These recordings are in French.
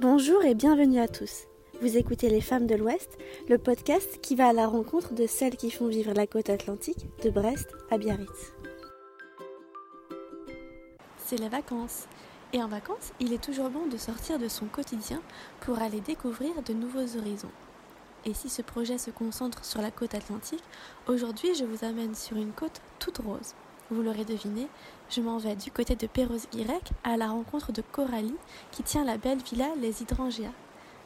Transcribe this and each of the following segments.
Bonjour et bienvenue à tous. Vous écoutez Les Femmes de l'Ouest, le podcast qui va à la rencontre de celles qui font vivre la côte atlantique de Brest à Biarritz. C'est les vacances. Et en vacances, il est toujours bon de sortir de son quotidien pour aller découvrir de nouveaux horizons. Et si ce projet se concentre sur la côte atlantique, aujourd'hui je vous amène sur une côte toute rose. Vous l'aurez deviné, je m'en vais du côté de Perros-Guirec à la rencontre de Coralie qui tient la belle villa Les Hydrangeas.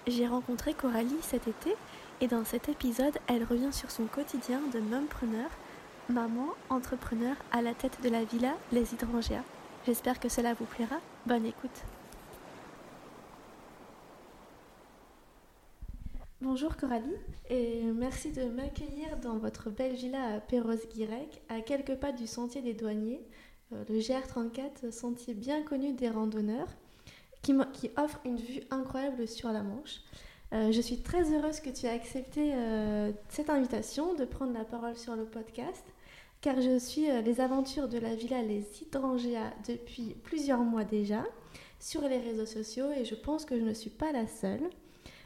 J'ai rencontré Coralie cet été et dans cet épisode, elle revient sur son quotidien de mumpreneur, maman entrepreneur à la tête de la villa Les Hydrangeas. J'espère que cela vous plaira. Bonne écoute. Bonjour Coralie et merci de m'accueillir dans votre belle villa à Perros-Guirec, à quelques pas du sentier des douaniers, euh, le GR34, sentier bien connu des randonneurs, qui, offre une vue incroyable sur la Manche. Euh, je suis très heureuse que tu aies accepté euh, cette invitation de prendre la parole sur le podcast, car je suis les aventures de la villa Les Hydrangeas depuis plusieurs mois déjà sur les réseaux sociaux et je pense que je ne suis pas la seule.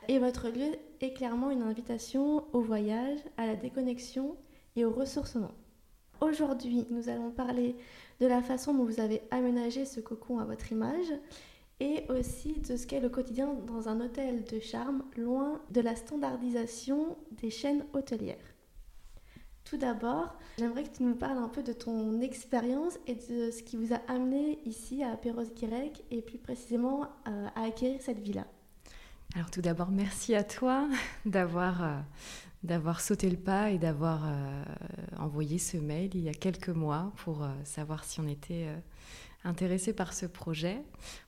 Et votre lieu est clairement une invitation au voyage, à la déconnexion et au ressourcement. Aujourd'hui, nous allons parler de la façon dont vous avez aménagé ce cocon à votre image et aussi de ce qu'est le quotidien dans un hôtel de charme loin de la standardisation des chaînes hôtelières. Tout d'abord, j'aimerais que tu nous parles un peu de ton expérience et de ce qui vous a amené ici à Perros-Guirec et plus précisément euh, à acquérir cette villa. Alors tout d'abord, merci à toi d'avoir euh, d'avoir sauté le pas et d'avoir euh, envoyé ce mail il y a quelques mois pour euh, savoir si on était intéressé par ce projet,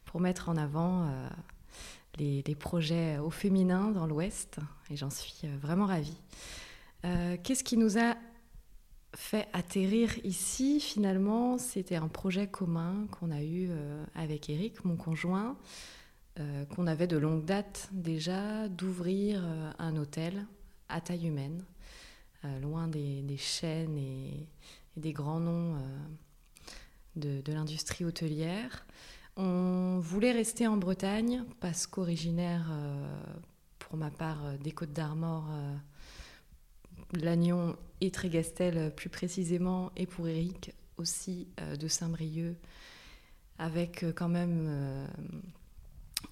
pour mettre en avant les, les, projets au féminin dans l'Ouest. Et j'en suis vraiment ravie. Qu'est-ce qui nous a fait atterrir ici Finalement, c'était un projet commun qu'on a eu avec Eric, mon conjoint. Euh, qu'on avait de longue date déjà d'ouvrir euh, un hôtel à taille humaine, euh, loin des, chaînes et, des grands noms de, l'industrie hôtelière. On voulait rester en Bretagne parce qu'originaire, pour ma part, des Côtes d'Armor, Lannion et Trégastel plus précisément, et pour Eric aussi de Saint-Brieuc, avec quand même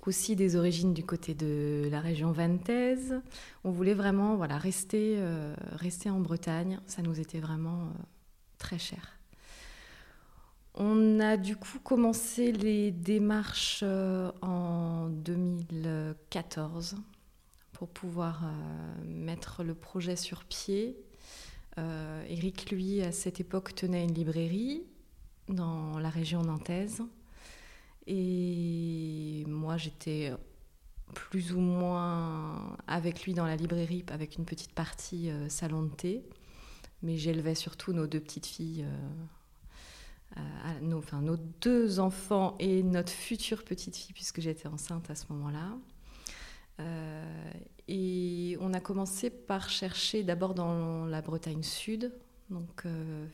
aussi des origines du côté de la région vantaise. On voulait vraiment voilà, rester, euh, rester en Bretagne. Ça nous était vraiment euh, très cher. On a du coup commencé les démarches euh, en 2014 pour pouvoir mettre le projet sur pied. Eric, lui, à cette époque, tenait une librairie dans la région nantaise. Et moi, j'étais plus ou moins avec lui dans la librairie, avec une petite partie euh, salon de thé. Mais j'élevais surtout nos deux petites filles, euh, nos, enfin, nos deux enfants et notre future petite fille, puisque j'étais enceinte à ce moment-là. Euh, et on a commencé par chercher d'abord dans la Bretagne Sud, donc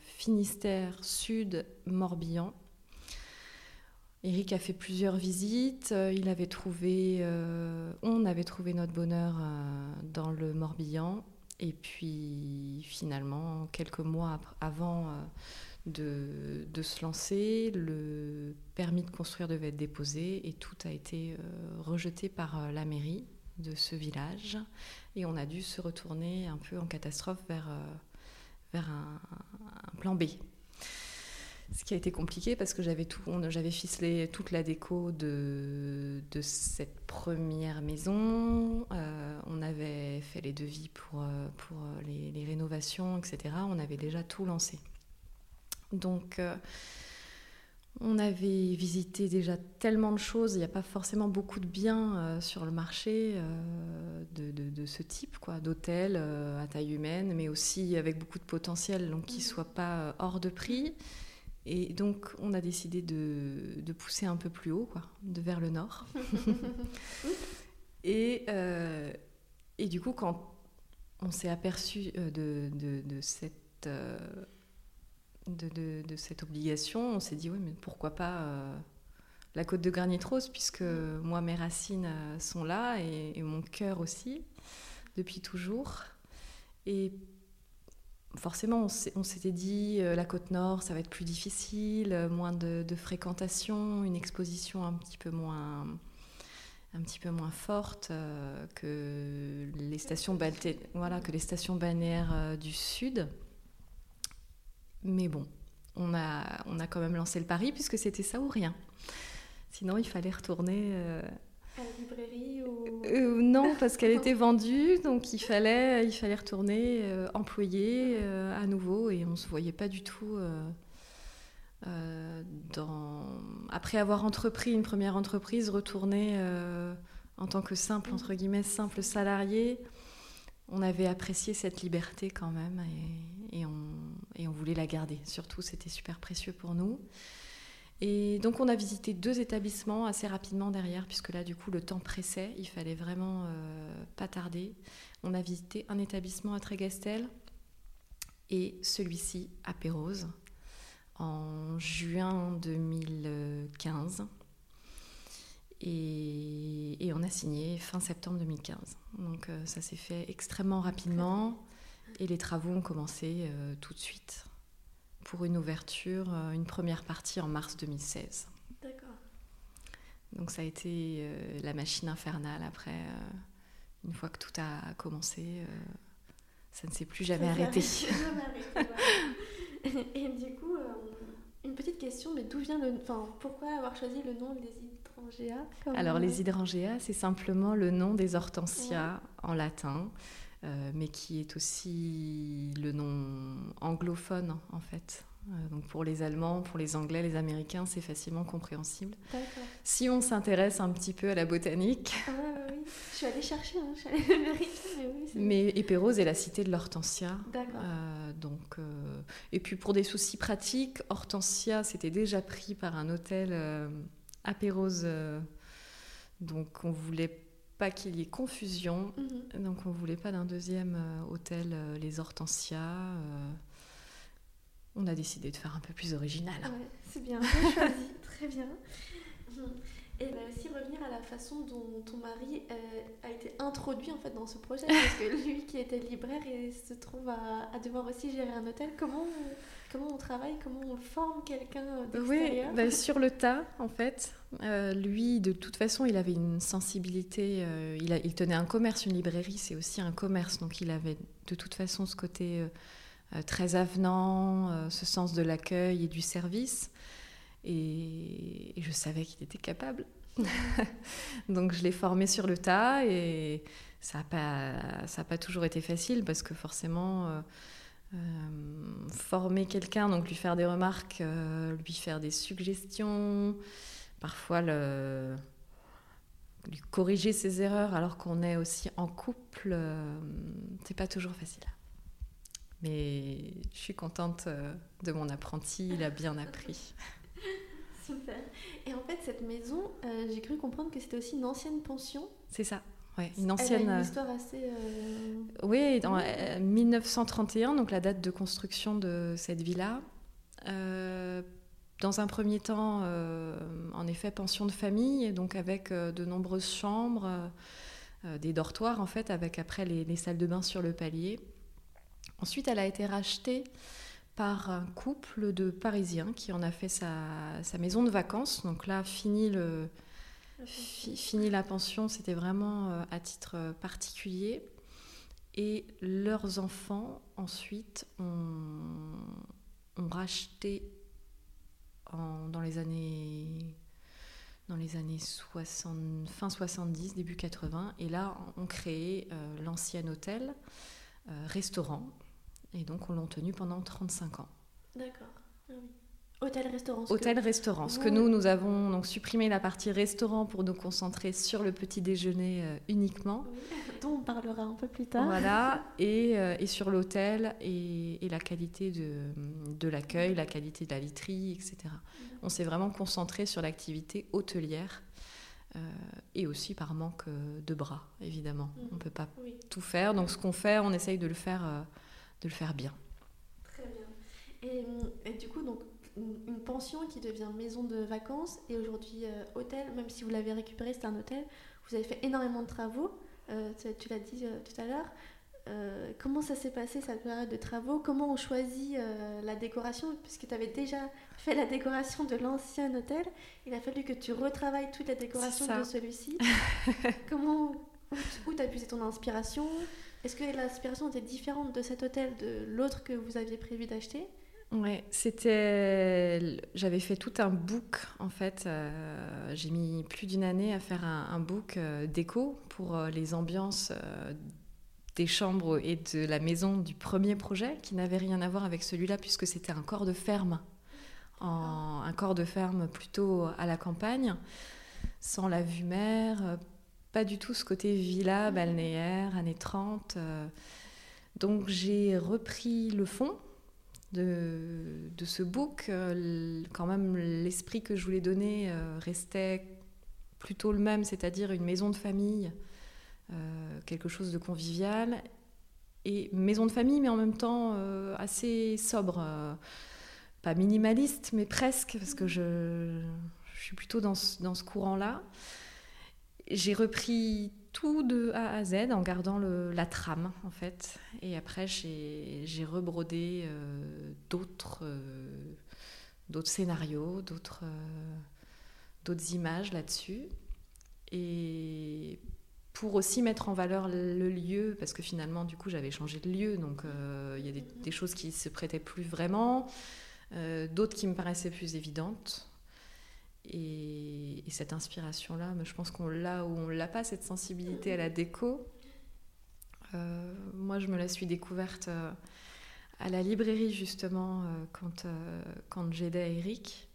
Finistère, Sud, Morbihan. Eric a fait plusieurs visites. Euh, euh, on avait trouvé notre bonheur euh, dans le Morbihan. Et puis finalement, quelques mois avant de, se lancer, le permis de construire devait être déposé et tout a été rejeté par la mairie de ce village. Et on a dû se retourner un peu en catastrophe vers un plan B. Ce qui a été compliqué parce que j'avais tout, j'avais ficelé toute la déco de, de cette première maison. Euh, on avait fait les devis pour, euh, pour les, les, rénovations, etc. On avait déjà tout lancé. Donc, euh, on avait visité déjà tellement de choses. Il n'y a pas forcément beaucoup de biens sur le marché de, de, de, ce type, quoi, d'hôtels à taille humaine, mais aussi avec beaucoup de potentiel, donc qui ne soient pas hors de prix et donc, on a décidé de, de, pousser un peu plus haut, quoi, de vers le nord. et, euh, et du coup, quand on s'est aperçu euh, de, de, de cette, euh, de, cette obligation, on s'est dit, oui, mais pourquoi pas la côte de granit rose, puisque moi, mes racines sont là et, mon cœur aussi, depuis toujours. Et forcément, on s'était dit, la côte nord, ça va être plus difficile, moins de, fréquentation, une exposition un petit peu moins forte euh, que, les stations balnéaires euh, du Sud. Mais bon, on a, on a quand même lancé le pari puisque c'était ça ou rien. Sinon, il fallait retourner... Euh, à la librairie ou... Non, parce qu'elle était vendue, donc il fallait, retourner employé à nouveau et on ne se voyait pas du tout euh, dans... après avoir entrepris une première entreprise, retourner euh, en tant que simple, entre guillemets, simple salarié, on avait apprécié cette liberté quand même et on, voulait la garder. Surtout, c'était super précieux pour nous. Et donc, on a visité deux établissements assez rapidement derrière, puisque là, du coup, le temps pressait. Il fallait vraiment euh, pas tarder. On a visité un établissement à Trégastel et celui-ci à Pérose en juin 2015. Et, on a signé fin septembre 2015. Donc euh, ça s'est fait extrêmement rapidement et les travaux ont commencé euh, tout de suite pour une ouverture, euh, une première partie en mars 2016. D'accord. Donc ça a été la machine infernale après, une fois que tout a commencé, ça ne s'est plus jamais arrêté. Et du coup, euh, une petite question, mais d'où vient le... Enfin, pourquoi avoir choisi le nom des hydrangeas Alors, les hydrangeas, c'est simplement le nom des hortensias en latin. Euh, mais qui est aussi le nom anglophone en fait. Euh, donc pour les Allemands, pour les Anglais, les Américains, c'est facilement compréhensible. Si on s'intéresse un petit peu à la botanique. Ah oui, je suis allée chercher, hein, je suis allée vérifier, mais oui. Mais Épérose est la cité de l'hortensia. D'accord. Euh, donc, euh, et puis pour des soucis pratiques, hortensia c'était déjà pris par un hôtel à Pérose. donc on voulait pas qu'il y ait confusion. Mhm. Donc on voulait pas d'un deuxième hôtel les hortensias on a décidé de faire un peu plus original. Ouais, c'est bien, choisi, très bien. Et va aussi revenir à la façon dont ton mari euh, a été introduit en fait dans ce projet, parce que lui qui était libraire et se trouve à, devoir aussi gérer un hôtel. Comment comment on travaille, comment on forme quelqu'un d'extérieur Oui, bah, sur le tas en fait. Euh, lui, de toute façon, il avait une sensibilité. Euh, il, a, il, tenait un commerce, une librairie, c'est aussi un commerce, donc il avait de toute façon ce côté euh, très avenant, euh, ce sens de l'accueil et du service. Et, je savais qu'il était capable. Donc je l'ai formé sur le tas et ça n'a pas, pas toujours été facile parce que forcément, euh, former quelqu'un, donc lui faire des remarques, lui faire des suggestions, parfois le, lui corriger ses erreurs alors qu'on est aussi en couple, c'est pas toujours facile. Mais je suis contente euh, de mon apprenti, il a bien appris. Super. Et en fait, cette maison, euh, j'ai cru comprendre que c'était aussi une ancienne pension. C'est ça. Ouais, une ancienne. Elle a une histoire assez. Euh, oui, en 1931, donc la date de construction de cette villa. dans un premier temps, en effet, pension de famille, donc avec de nombreuses chambres, des dortoirs en fait, avec après les salles de bain sur le palier. Ensuite, elle a été rachetée par un couple de Parisiens qui en a fait sa, maison de vacances. Donc là, fini, le, fini la pension, c'était vraiment euh, à titre particulier. Et leurs enfants, ensuite, ont, racheté dans les années dans les années 60, fin 70, début 80, et là, on créé euh, l'ancien hôtel, euh, restaurant, et donc, on l'a tenu pendant 35 ans. D'accord. Ah Hôtel-restaurant. Hôtel-restaurant. Ce que nous, nous avons donc supprimé la partie restaurant pour nous concentrer sur le petit déjeuner euh, uniquement. Dont on parlera un peu plus tard. Voilà. Et, euh, et sur l'hôtel et, et, la qualité de, de l'accueil, la qualité de la literie, etc. On s'est vraiment concentré sur l'activité hôtelière. Euh, et aussi par manque de bras, évidemment. Mm. On ne peut pas tout faire. Donc ce qu'on fait, on essaye de le faire de le faire bien. Très bien. Et, du coup, donc, une, pension qui devient maison de vacances et aujourd'hui euh, hôtel, même si vous l'avez récupéré, c'est un hôtel. Vous avez fait énormément de travaux, euh, tu, l'as dit tout à l'heure. comment ça s'est passé cette période de travaux? Comment on choisit la décoration? Puisque tu avais déjà fait la décoration de l'ancien hôtel, il a fallu que tu retravailles toute la décoration de celui-ci. comment où tu as puisé ton inspiration? Est-ce que l'inspiration était différente de cet hôtel de l'autre que vous aviez prévu d'acheter? Ouais, c'était. J'avais fait tout un book en fait. Euh, j'ai mis plus d'une année à faire un, book euh, déco pour euh, les ambiances des chambres et de la maison du premier projet, qui n'avait rien à voir avec celui-là puisque c'était un corps de ferme, un corps de ferme plutôt à la campagne, sans la vue mer, pas du tout ce côté villa, balnéaire, années 30. donc j'ai repris le fond de, ce book, euh, quand même l'esprit que je voulais donner euh, restait plutôt le même, c'est-à-dire une maison de famille, euh, quelque chose de convivial, et maison de famille, mais en même temps assez sobre, pas minimaliste, mais presque, parce que je, suis plutôt dans dans ce courant-là. J'ai repris tout de A à Z en gardant la trame en fait. Et après j'ai rebrodé euh, d'autres euh, d'autres scénarios, d'autres euh, d'autres images là-dessus. Et pour aussi mettre en valeur le lieu, parce que finalement du coup j'avais changé de lieu, donc il y a des, des, choses qui se prêtaient plus vraiment, d'autres qui me paraissaient plus évidentes. Et, cette inspiration-là, je pense qu'on l'a ou on l'a pas, cette sensibilité à la déco. Euh, moi, je me la suis découverte euh, à la librairie, justement, euh, quand, quand j'aidais Eric.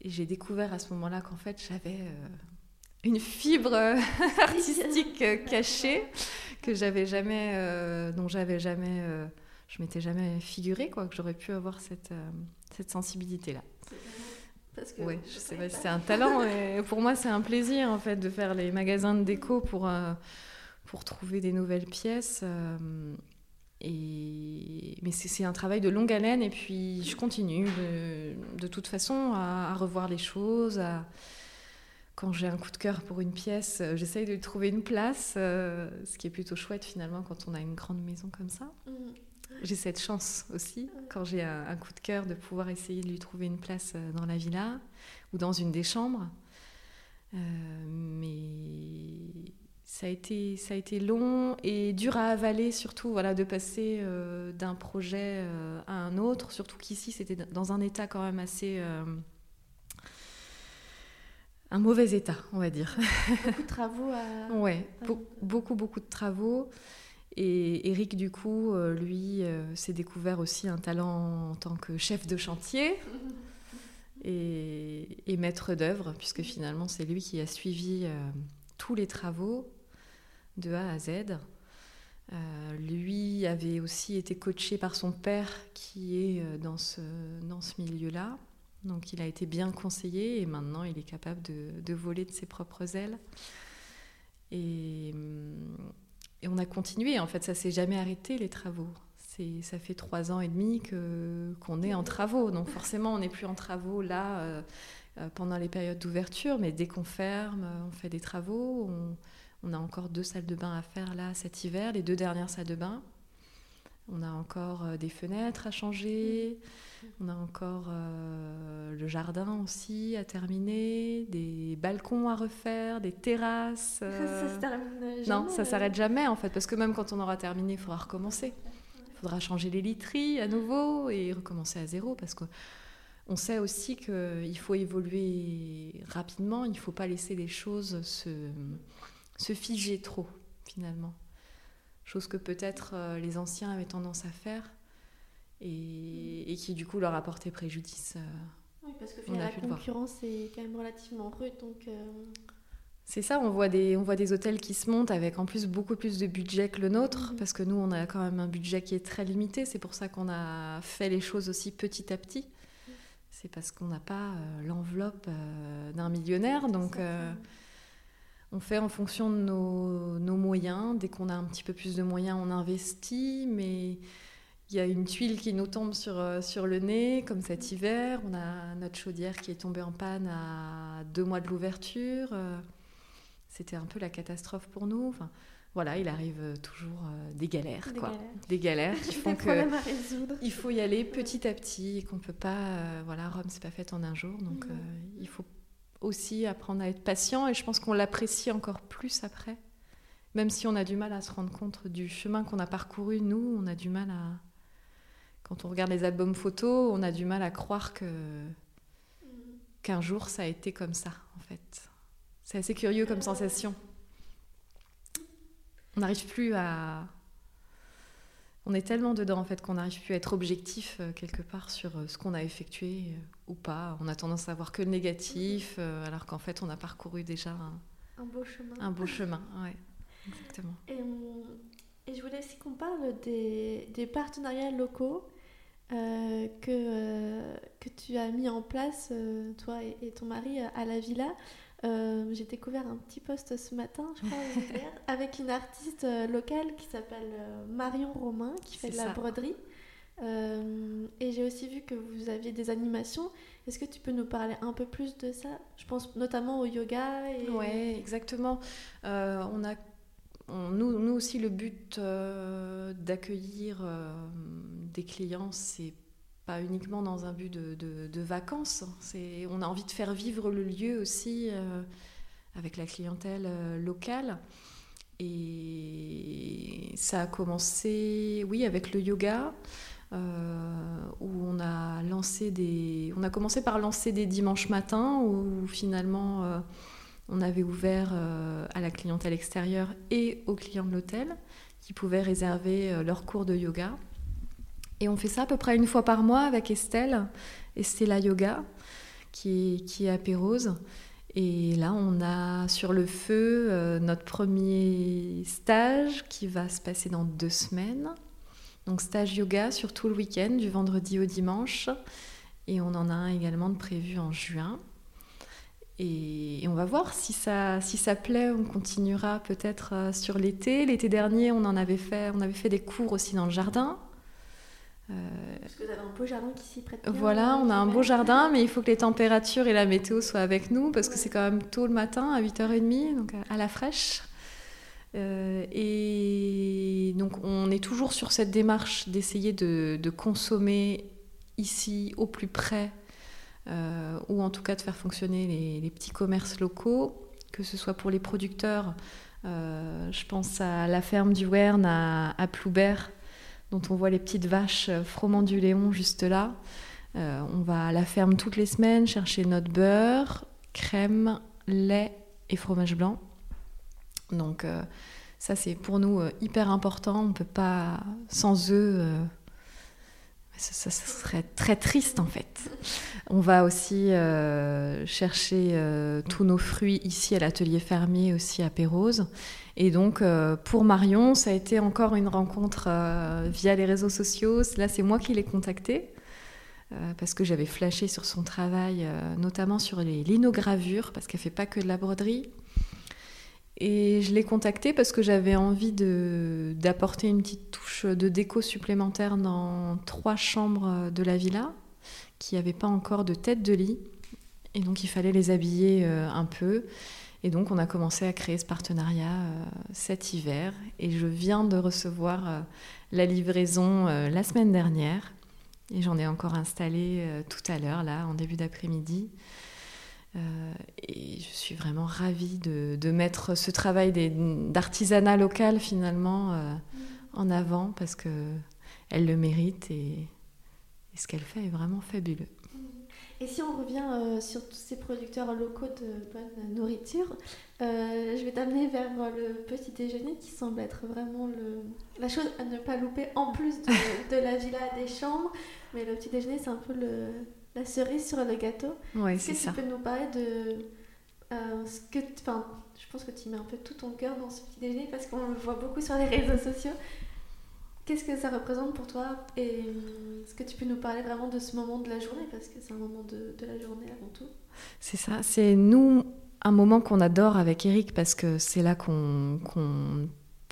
Et j'ai découvert à ce moment-là qu'en fait, j'avais une fibre artistique cachée que j'avais jamais, dont j'avais jamais, je m'étais jamais figuré quoi, que j'aurais pu avoir cette, cette sensibilité-là. Oui, je sais pas si c'est un talent. et pour moi, c'est un plaisir en fait de faire les magasins de déco pour, euh, pour trouver des nouvelles pièces. Euh, et... Mais c'est un travail de longue haleine et puis je continue de, de toute façon à, revoir les choses. À... Quand j'ai un coup de cœur pour une pièce, euh, j'essaye de trouver une place, ce qui est plutôt chouette finalement quand on a une grande maison comme ça. Mmh. J'ai cette chance aussi, quand j'ai un, coup de cœur, de pouvoir essayer de lui trouver une place euh, dans la villa ou dans une des chambres. Euh, mais ça a, été, ça a été long et dur à avaler, surtout voilà, de passer euh, d'un projet à un autre. Surtout qu'ici, c'était dans un état quand même assez. un mauvais état, on va dire. Beaucoup de travaux à. Ouais, beaucoup, beaucoup de travaux. Et Eric, du coup, euh, lui, euh, s'est découvert aussi un talent en tant que chef de chantier et, maître d'œuvre, puisque finalement, c'est lui qui a suivi euh, tous les travaux de A à Z. lui avait aussi été coaché par son père qui est dans ce, dans ce milieu-là. Donc il a été bien conseillé et maintenant il est capable de, de voler de ses propres ailes. Et, hum, et on a continué, en fait, ça s'est jamais arrêté, les travaux. Ça fait trois ans et demi qu'on est en travaux. Donc forcément, on n'est plus en travaux là euh, euh, pendant les périodes d'ouverture, mais dès qu'on ferme, on fait des travaux. On, a encore deux salles de bain à faire là cet hiver, les deux dernières salles de bain. On a encore euh, des fenêtres à changer. On a encore euh, le jardin aussi à terminer, des balcons à refaire, des terrasses. Ça se jamais. Non, ça s'arrête jamais en fait, parce que même quand on aura terminé, il faudra recommencer. Il faudra changer les literies à nouveau et recommencer à zéro, parce que on sait aussi qu'il faut évoluer rapidement, il ne faut pas laisser les choses se, se figer trop finalement. Chose que peut-être euh, les anciens avaient tendance à faire et, qui du coup leur a porté préjudice. Euh, oui, parce que la concurrence est quand même relativement rude. Donc, euh, C'est ça, on voit, des, on voit des hôtels qui se montent avec en plus beaucoup plus de budget que le nôtre, mhm. parce que nous, on a quand même un budget qui est très limité. C'est pour ça qu'on a fait les choses aussi petit à petit. C'est parce qu'on n'a pas euh, l'enveloppe d'un millionnaire. Donc, on fait en fonction de nos, nos moyens. Dès qu'on a un petit peu plus de moyens, on investit. Mais il y a une tuile qui nous tombe sur, sur le nez, comme cet hiver. On a notre chaudière qui est tombée en panne à deux mois de l'ouverture. C'était un peu la catastrophe pour nous. Enfin, voilà, il arrive toujours des galères, des quoi. Galères. Des galères qui font que à résoudre. il faut y aller petit à petit et qu'on peut pas. voilà, Rome, c'est pas fait en un jour, donc il faut aussi apprendre à être patient et je pense qu'on l'apprécie encore plus après. Même si on a du mal à se rendre compte du chemin qu'on a parcouru, nous, on a du mal à. Quand on regarde les albums photos, on a du mal à croire que qu'un jour ça a été comme ça, en fait. C'est assez curieux comme sensation. On n'arrive plus à. On est tellement dedans en fait qu'on n'arrive plus à être objectif euh, quelque part sur euh, ce qu'on a effectué euh, ou pas. On a tendance à voir que le négatif, alors qu'en fait on a parcouru déjà un, un beau chemin. Un beau chemin, ouais. Exactement. Et, et, je voulais aussi qu'on parle des, des, partenariats locaux que, que tu as mis en place, toi et, ton mari, à la villa. J'ai découvert un petit poste ce matin, je crois, avec une artiste locale qui s'appelle Marion Romain, qui fait de la broderie. et j'ai aussi vu que vous aviez des animations. Est-ce que tu peux nous parler un peu plus de ça? Je pense notamment au yoga. Et... Oui, exactement. on a nous, nous, aussi, le but euh, d'accueillir euh, des clients, c'est uniquement dans un but de, de, vacances. C'est, on a envie de faire vivre le lieu aussi euh, avec la clientèle locale. Et ça a commencé, oui, avec le yoga, où on a lancé des, on a commencé par lancer des dimanches matins, où finalement on avait ouvert euh, à la clientèle extérieure et aux clients de l'hôtel qui pouvaient réserver euh, leur cours de yoga. Et on fait ça à peu près une fois par mois avec Estelle, Estella Yoga, qui est, à Pérose. Et là, on a sur le feu euh, notre premier stage qui va se passer dans deux semaines. Donc stage yoga sur tout le week-end, du vendredi au dimanche. Et on en a un également de prévu en juin. Et, on va voir si ça, si ça plaît, on continuera peut-être euh, sur l'été. L'été dernier, on en avait fait, on avait fait des cours aussi dans le jardin. Euh, Parce que vous avez un beau jardin qui s'y prête bien. Voilà, on a un beau jardin, mais il faut que les températures et la météo soient avec nous, parce que c'est quand même tôt le matin, à 8h30, donc à la fraîche. Euh, et donc on est toujours sur cette démarche d'essayer de, de consommer ici au plus près euh, ou en tout cas de faire fonctionner les, petits commerces locaux, que ce soit pour les producteurs. Euh, je pense à la ferme du Wern à, Ploubert, dont on voit les petites vaches froment du Léon juste là. Euh, on va à la ferme toutes les semaines chercher notre beurre, crème, lait et fromage blanc. Donc ça c'est pour nous hyper important. On ne peut pas sans eux ça, serait très triste en fait. On va aussi euh, chercher euh, tous nos fruits ici à l'atelier fermier, aussi à Pérose. Et donc euh, pour Marion, ça a été encore une rencontre via les réseaux sociaux. Là, c'est moi qui l'ai contactée parce que j'avais flashé sur son travail, notamment sur les linogravures, parce qu'elle fait pas que de la broderie. Et je l'ai contacté parce que j'avais envie d'apporter une petite touche de déco supplémentaire dans trois chambres de la villa qui n'avaient pas encore de tête de lit. Et donc il fallait les habiller euh, un peu. Et donc on a commencé à créer ce partenariat euh, cet hiver. Et je viens de recevoir euh, la livraison la semaine dernière. Et j'en ai encore installé tout à l'heure, là, en début d'après-midi. Euh, et je suis vraiment ravie de, mettre ce travail d'artisanat local finalement euh, en avant parce que elle le mérite et, ce qu'elle fait est vraiment fabuleux. Et si on revient euh, sur tous ces producteurs locaux de bonne nourriture, je vais t'amener vers le petit déjeuner qui semble être vraiment le, la chose à ne pas louper en plus de, de la villa des chambres. Mais le petit déjeuner, c'est un peu le, la cerise sur le gâteau. Oui, c'est ça. Tu peux nous parler de euh, ce que, enfin, je pense que tu mets un peu tout ton cœur dans ce petit déjeuner parce qu'on le voit beaucoup sur les réseaux sociaux. Qu'est-ce que ça représente pour toi et euh, est-ce que tu peux nous parler vraiment de ce moment de la journée? Parce que c'est un moment de, de, la journée avant tout. C'est ça, c'est nous un moment qu'on adore avec Eric parce que c'est là qu'on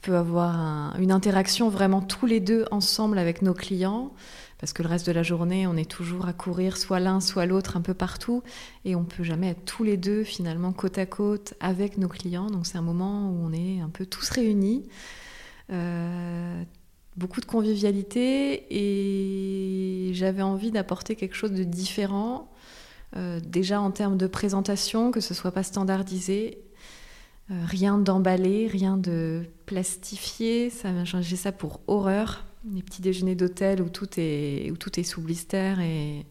peut avoir une interaction vraiment tous les deux ensemble avec nos clients, parce que le reste de la journée, on est toujours à courir soit l'un, soit l'autre, un peu partout, et on peut jamais être tous les deux finalement côte à côte avec nos clients. Donc c'est un moment où on est un peu tous réunis. Euh, beaucoup de convivialité et j'avais envie d'apporter quelque chose de différent, euh, déjà en termes de présentation, que ce soit pas standardisé, euh, rien d'emballé, rien de plastifié. J'ai ça pour horreur. Les petits déjeuners d'hôtel où tout est où tout est sous blister et,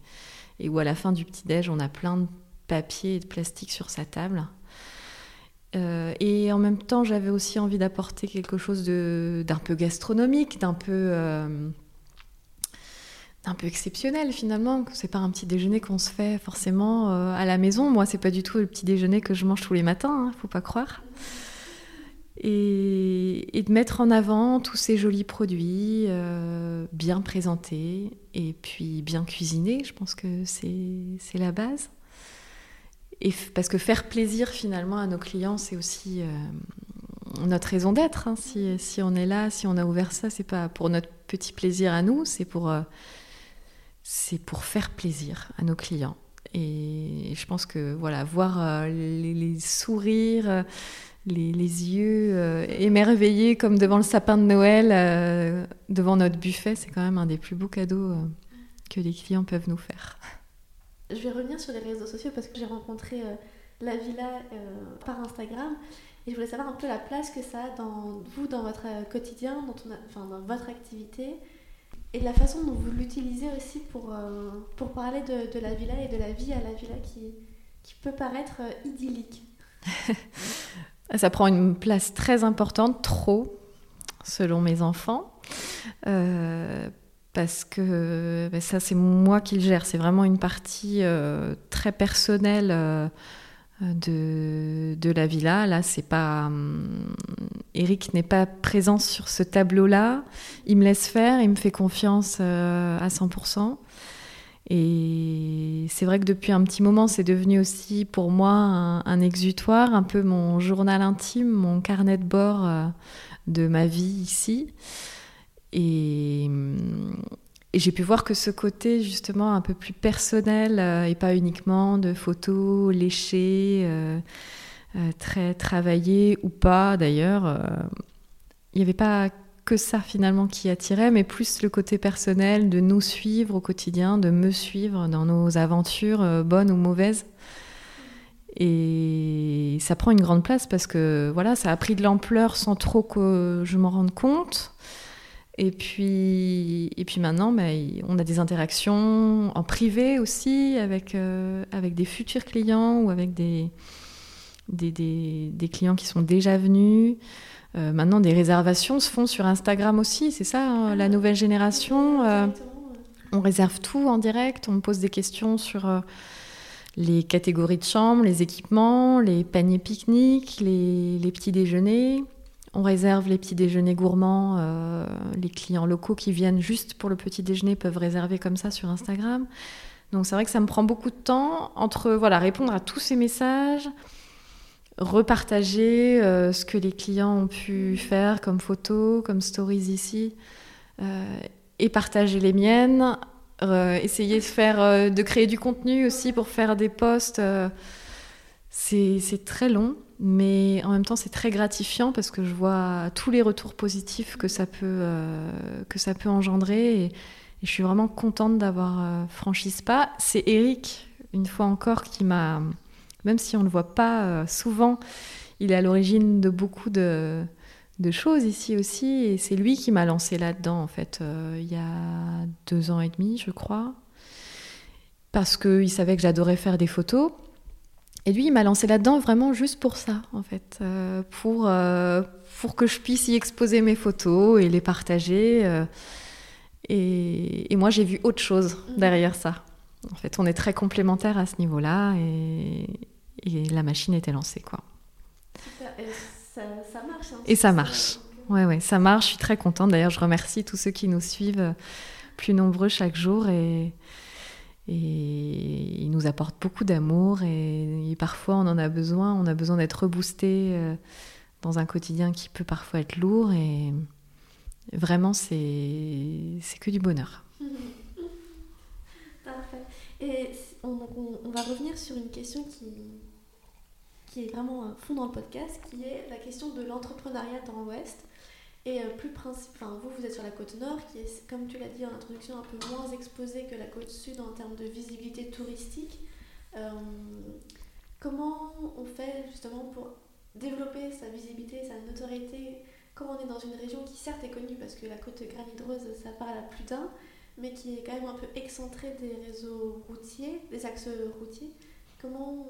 et où à la fin du petit déj on a plein de papier et de plastique sur sa table. Euh, et en même temps, j'avais aussi envie d'apporter quelque chose d'un peu gastronomique, d'un peu, euh, peu exceptionnel finalement. C'est pas un petit déjeuner qu'on se fait forcément euh, à la maison. Moi, c'est pas du tout le petit déjeuner que je mange tous les matins, hein, faut pas croire. Et, et, de mettre en avant tous ces jolis produits, bien présentés et puis bien cuisinés. Je pense que c'est la base. Et parce que faire plaisir finalement à nos clients, c'est aussi euh, notre raison d'être. Hein. Si, on est là, si on a ouvert ça, c'est pas pour notre petit plaisir à nous, c'est pour, euh, pour faire plaisir à nos clients. Et je pense que voilà, voir euh, les, sourires, les yeux émerveillés comme devant le sapin de Noël, devant notre buffet, c'est quand même un des plus beaux cadeaux que les clients peuvent nous faire. Je vais revenir sur les réseaux sociaux parce que j'ai rencontré euh, la villa euh, par Instagram et je voulais savoir un peu la place que ça a dans vous, dans votre euh, quotidien, dans, votre activité et la façon dont vous l'utilisez aussi pour, pour parler de, la villa et de la vie à la villa qui peut paraître idyllique. ça prend une place très importante, trop, selon mes enfants parce que ben ça c'est moi qui le gère. C'est vraiment une partie euh, très personnelle euh, de, de, la villa. Là, c'est pas hum, Eric n'est pas présent sur ce tableau-là. Il me laisse faire, il me fait confiance euh, à 100%. Et c'est vrai que depuis un petit moment, c'est devenu aussi pour moi un, un, exutoire, un peu mon journal intime, mon carnet de bord de ma vie ici. Et, et j'ai pu voir que ce côté justement un peu plus personnel euh, et pas uniquement de photos léchées, euh, euh, très travaillées ou pas d'ailleurs, il n'y avait pas que ça finalement qui attirait, mais plus le côté personnel de nous suivre au quotidien, de me suivre dans nos aventures, bonnes ou mauvaises. Et ça prend une grande place parce que voilà, ça a pris de l'ampleur sans trop que je m'en rende compte. Et puis, et puis maintenant, bah, on a des interactions en privé aussi avec, euh, avec des futurs clients ou avec des, des, des, clients qui sont déjà venus. Euh, maintenant, des réservations se font sur Instagram aussi, c'est ça, hein, la nouvelle génération. Euh, on réserve tout en direct, on pose des questions sur les catégories de chambres, les équipements, les paniers pique-nique, les, les petits déjeuners. On réserve les petits déjeuners gourmands. Euh, les clients locaux qui viennent juste pour le petit déjeuner peuvent réserver comme ça sur Instagram. Donc c'est vrai que ça me prend beaucoup de temps entre voilà répondre à tous ces messages, repartager euh, ce que les clients ont pu faire comme photos, comme stories ici, euh, et partager les miennes. essayer de faire, de créer du contenu aussi pour faire des posts. c'est très long mais en même temps c'est très gratifiant parce que je vois tous les retours positifs que ça peut, euh, que ça peut engendrer et, je suis vraiment contente d'avoir euh, franchi ce pas. C'est Eric, une fois encore, qui m'a, même si on ne le voit pas euh, souvent, il est à l'origine de beaucoup de, de, choses ici aussi et c'est lui qui m'a lancé là-dedans en fait il y a deux ans et demi je crois parce qu'il savait que j'adorais faire des photos et lui, il m'a lancé là-dedans vraiment juste pour ça, en fait, euh, pour, euh, pour que je puisse y exposer mes photos et les partager. Euh, et, moi, j'ai vu autre chose mhm. derrière ça. En fait, on est très complémentaires à ce niveau-là et, la machine était lancée, quoi. Et ça, marche. Hein, et ça marche. Ouais, ouais, ça marche. Je suis très contente. D'ailleurs, je remercie tous ceux qui nous suivent plus nombreux chaque jour et et il nous apporte beaucoup d'amour et, parfois on en a besoin, on a besoin d'être reboosté euh, dans un quotidien qui peut parfois être lourd. Et vraiment, c'est que du bonheur. Parfait. Et on, va revenir sur une question qui, qui est vraiment un fond dans le podcast, qui est la question de l'entrepreneuriat dans l'Ouest. Et euh, plus principe, vous, vous êtes sur la côte nord, qui est, comme tu l'as dit en introduction, un peu moins exposée que la côte sud en termes de visibilité touristique. Euh, comment on fait justement pour développer sa visibilité, sa notoriété, quand on est dans une région qui certes est connue parce que la côte granit-rose, ça parle à plus d'un, mais qui est quand même un peu excentrée des réseaux routiers, des axes routiers. Comment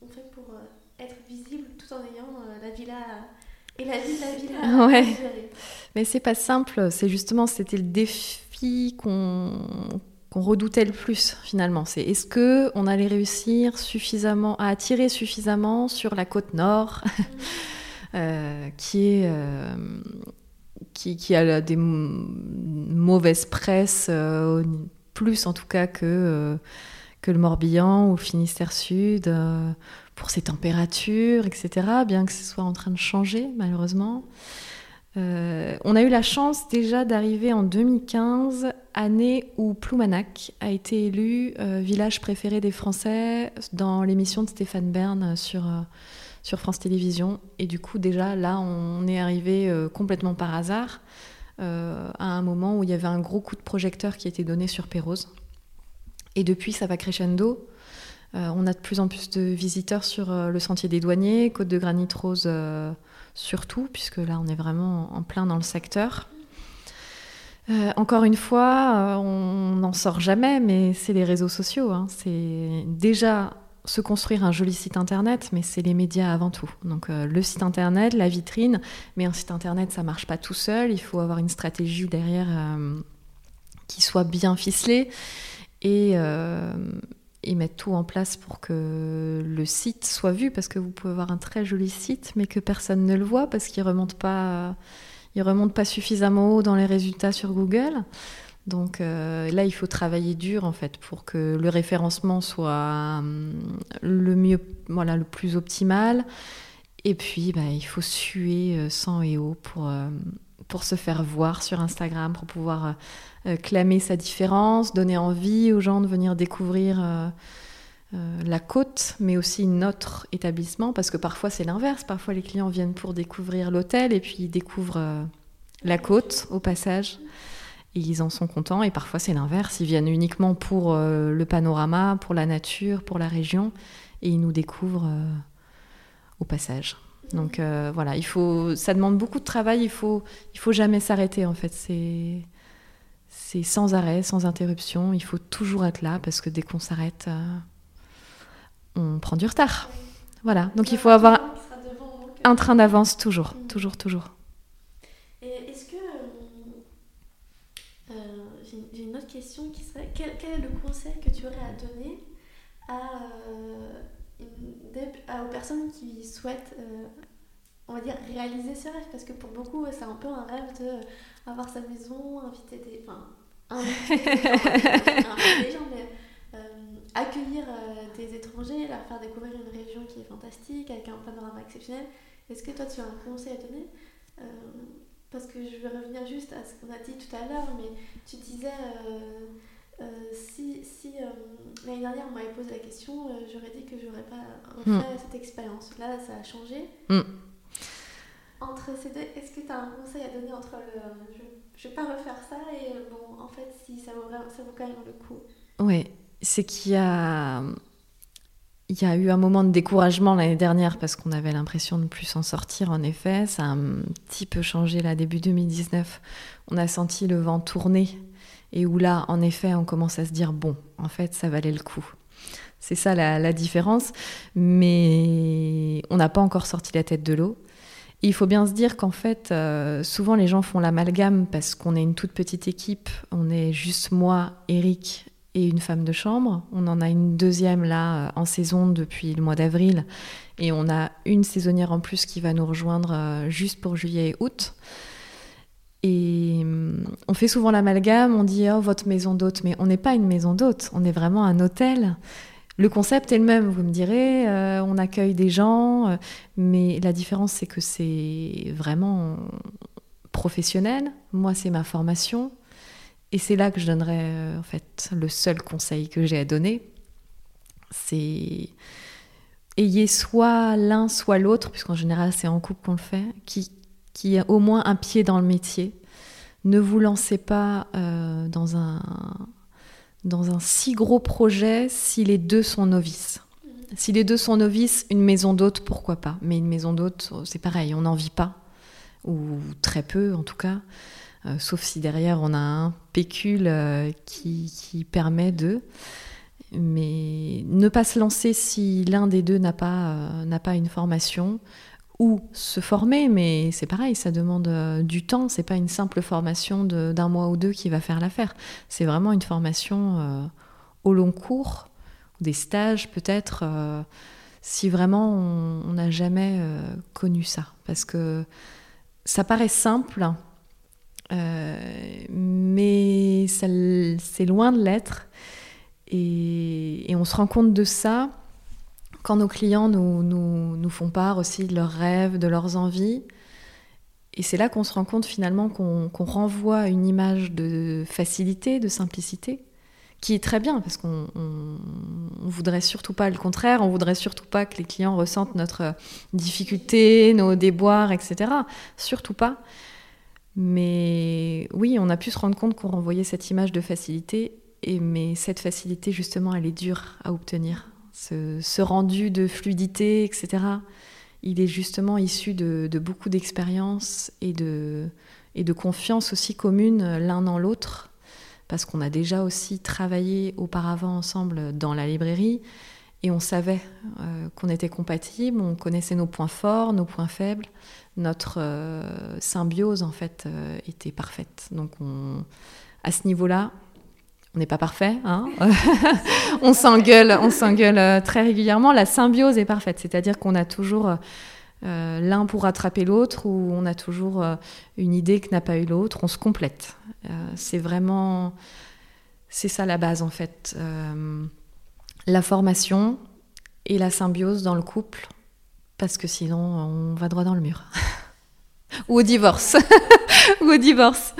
on, fait pour euh, être visible tout en ayant la villa et la vie, la villa Ouais. Mais c'est pas simple. C'est justement, c'était le défi qu'on qu'on redoutait le plus finalement. C'est est-ce que on allait réussir suffisamment à attirer suffisamment sur la côte nord, euh, qui est euh, qui, qui, a des mauvaises presses, euh, plus en tout cas que que le Morbihan ou Finistère Sud pour ses températures, etc., bien que ce soit en train de changer, malheureusement. Euh, on a eu la chance déjà d'arriver en 2015, année où Ploumanac a été élu euh, village préféré des Français dans l'émission de Stéphane Bern sur, euh, sur France Télévisions. Et du coup, déjà là, on est arrivé complètement par hasard à un moment où il y avait un gros coup de projecteur qui était donné sur Pérouse. Et depuis, ça va crescendo. Euh, on a de plus en plus de visiteurs sur euh, le sentier des douaniers, Côte de Granit Rose euh, surtout, puisque là on est vraiment en plein dans le secteur. encore une fois, on n'en sort jamais, mais c'est les réseaux sociaux. Hein. C'est déjà se construire un joli site internet, mais c'est les médias avant tout. Donc le site internet, la vitrine, mais un site internet, ça marche pas tout seul. Il faut avoir une stratégie derrière qui soit bien ficelée et, et mettre tout en place pour que le site soit vu, parce que vous pouvez avoir un très joli site, mais que personne ne le voit parce qu'il remonte remonte pas suffisamment haut dans les résultats sur Google. Donc euh, là, il faut travailler dur en fait pour que le référencement soit hum, le mieux, voilà, le plus optimal. Et puis, bah, il faut suer euh, sang et eau pour, euh, pour se faire voir sur Instagram, pour pouvoir euh, clamer sa différence, donner envie aux gens de venir découvrir euh, euh, la côte, mais aussi notre établissement, parce que parfois c'est l'inverse. Parfois les clients viennent pour découvrir l'hôtel et puis ils découvrent la côte au passage. Et ils en sont contents. Et parfois c'est l'inverse. Ils viennent uniquement pour le panorama, pour la nature, pour la région, et ils nous découvrent au passage. Donc voilà, il faut, ça demande beaucoup de travail. Il faut, il faut jamais s'arrêter en fait. C'est sans arrêt, sans interruption. Il faut toujours être là parce que dès qu'on s'arrête, euh, on prend du retard. Voilà. Donc il faut avoir un train d'avance toujours, toujours, toujours. Et est-ce que euh, j'ai une autre question qui serait quel, est le conseil que tu aurais à donner à, euh, aux personnes qui souhaitent on va dire réaliser ce rêve parce que pour beaucoup c'est un peu un rêve de avoir sa maison, inviter des. Enfin, inviter des gens, mais euh, accueillir euh, des étrangers, leur faire découvrir une région qui est fantastique, avec un panorama exceptionnel. Est-ce que toi tu as un conseil à donner? Euh, Parce que je vais revenir juste à ce qu'on a dit tout à l'heure, mais tu disais. Si, si l'année dernière on m'avait posé la question, j'aurais dit que j'aurais pas refait hmm. cette expérience. Là, ça a changé. Hmm entre ces deux, est-ce que tu as un conseil à donner entre le je, ne vais pas refaire ça et bon, en fait, si ça vaut, ça vaut quand même le coup? Oui, c'est qu'il y a. Il y a eu un moment de découragement l'année dernière parce qu'on avait l'impression de ne plus s'en sortir. En effet, ça a un petit peu changé là début 2019. On a senti le vent tourner et où là, en effet, on commence à se dire bon, en fait, ça valait le coup. C'est ça la, différence, mais on n'a pas encore sorti la tête de l'eau. Il faut bien se dire qu'en fait, euh, souvent les gens font l'amalgame parce qu'on est une toute petite équipe. On est juste moi, Eric et une femme de chambre. On en a une deuxième là euh, en saison depuis le mois d'avril. Et on a une saisonnière en plus qui va nous rejoindre euh, juste pour juillet et août. Et hum, on fait souvent l'amalgame, on dit oh votre maison d'hôte, mais on n'est pas une maison d'hôte, on est vraiment un hôtel Le concept est le même, vous me direz, euh, on accueille des gens, euh, mais la différence c'est que c'est vraiment professionnel. Moi, c'est ma formation. Et c'est là que je donnerais euh, en fait le seul conseil que j'ai à donner. C'est ayez soit l'un, soit l'autre, puisqu'en général c'est en couple qu'on le fait, qui, qui a au moins un pied dans le métier. Ne vous lancez pas dans un dans un si gros projet si les deux sont novices. Si les deux sont novices, une maison d'hôte, pourquoi pas? Mais une maison d'hôte, c'est pareil, on n'en vit pas, ou très peu en tout cas, euh, sauf si derrière on a un pécule euh, qui, permet de. Mais ne pas se lancer si l'un des deux n'a pas, euh, n'a pas une formation, se former, mais c'est pareil, ça demande euh, du temps. C'est pas une simple formation d'un mois ou deux qui va faire l'affaire. C'est vraiment une formation euh, au long cours, des stages peut-être, euh, si vraiment on n'a jamais connu ça. Parce que ça paraît simple, mais c'est loin de l'être. Et, on se rend compte de ça quand nos clients nous, nous, font part aussi de leurs rêves, de leurs envies, et c'est là qu'on se rend compte finalement qu'on renvoie une image de facilité, de simplicité, qui est très bien, parce qu'on on, voudrait surtout pas le contraire, on voudrait surtout pas que les clients ressentent notre difficulté, nos déboires, etc. Surtout pas. Mais oui, on a pu se rendre compte qu'on renvoyait cette image de facilité, et, mais cette facilité, justement, elle est dure à obtenir ce, rendu de fluidité, etc., il est justement issu de, beaucoup d'expériences et de, confiance aussi commune l'un dans l'autre, parce qu'on a déjà aussi travaillé auparavant ensemble dans la librairie, et on savait euh, qu'on était compatibles, on connaissait nos points forts, nos points faibles, notre euh, symbiose en fait euh, était parfaite. Donc on, à ce niveau-là, on n'est pas parfait, hein on s'engueule, on s'engueule euh, très régulièrement. La symbiose est parfaite, c'est-à-dire qu'on a toujours euh, l'un pour rattraper l'autre ou on a toujours euh, une idée que n'a pas eu l'autre. On se complète. c'est vraiment, c'est ça la base en fait. la formation et la symbiose dans le couple, parce que sinon on va droit dans le mur. ou au divorce. ou au divorce.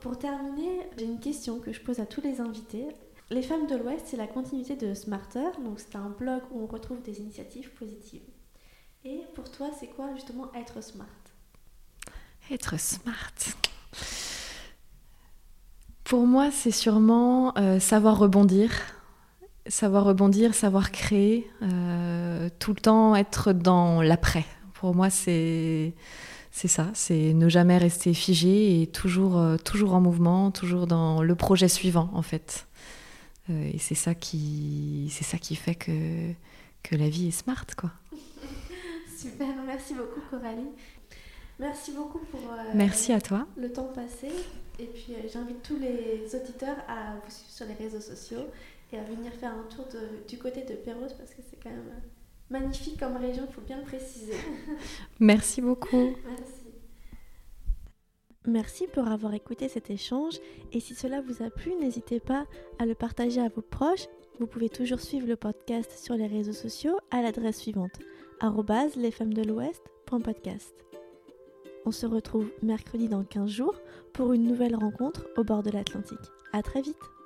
Pour terminer, j'ai une question que je pose à tous les invités. Les Femmes de l'Ouest, c'est la continuité de Smarter, donc c'est un blog où on retrouve des initiatives positives. Et pour toi, c'est quoi justement être smart? Être smart. Pour moi, c'est sûrement euh, savoir rebondir, savoir rebondir, savoir créer, euh, tout le temps être dans l'après. Pour moi, c'est c'est ça, c'est ne jamais rester figé et toujours, euh, toujours en mouvement, toujours dans le projet suivant en fait. Euh, et c'est ça qui, c'est ça qui fait que, que la vie est smart quoi. Super, merci beaucoup Coralie. Merci beaucoup pour euh, merci à toi. le temps passé. Et puis j'invite tous les auditeurs à vous suivre sur les réseaux sociaux et à venir faire un tour du côté de Perros parce que c'est quand même magnifique comme région, il faut bien le préciser. Merci beaucoup. Merci. Merci pour avoir écouté cet échange et si cela vous a plu, n'hésitez pas à le partager à vos proches. Vous pouvez toujours suivre le podcast sur les réseaux sociaux à l'adresse suivante lesfemmesdelouest.podcast. On se retrouve mercredi dans 15 jours pour une nouvelle rencontre au bord de l'Atlantique. À très vite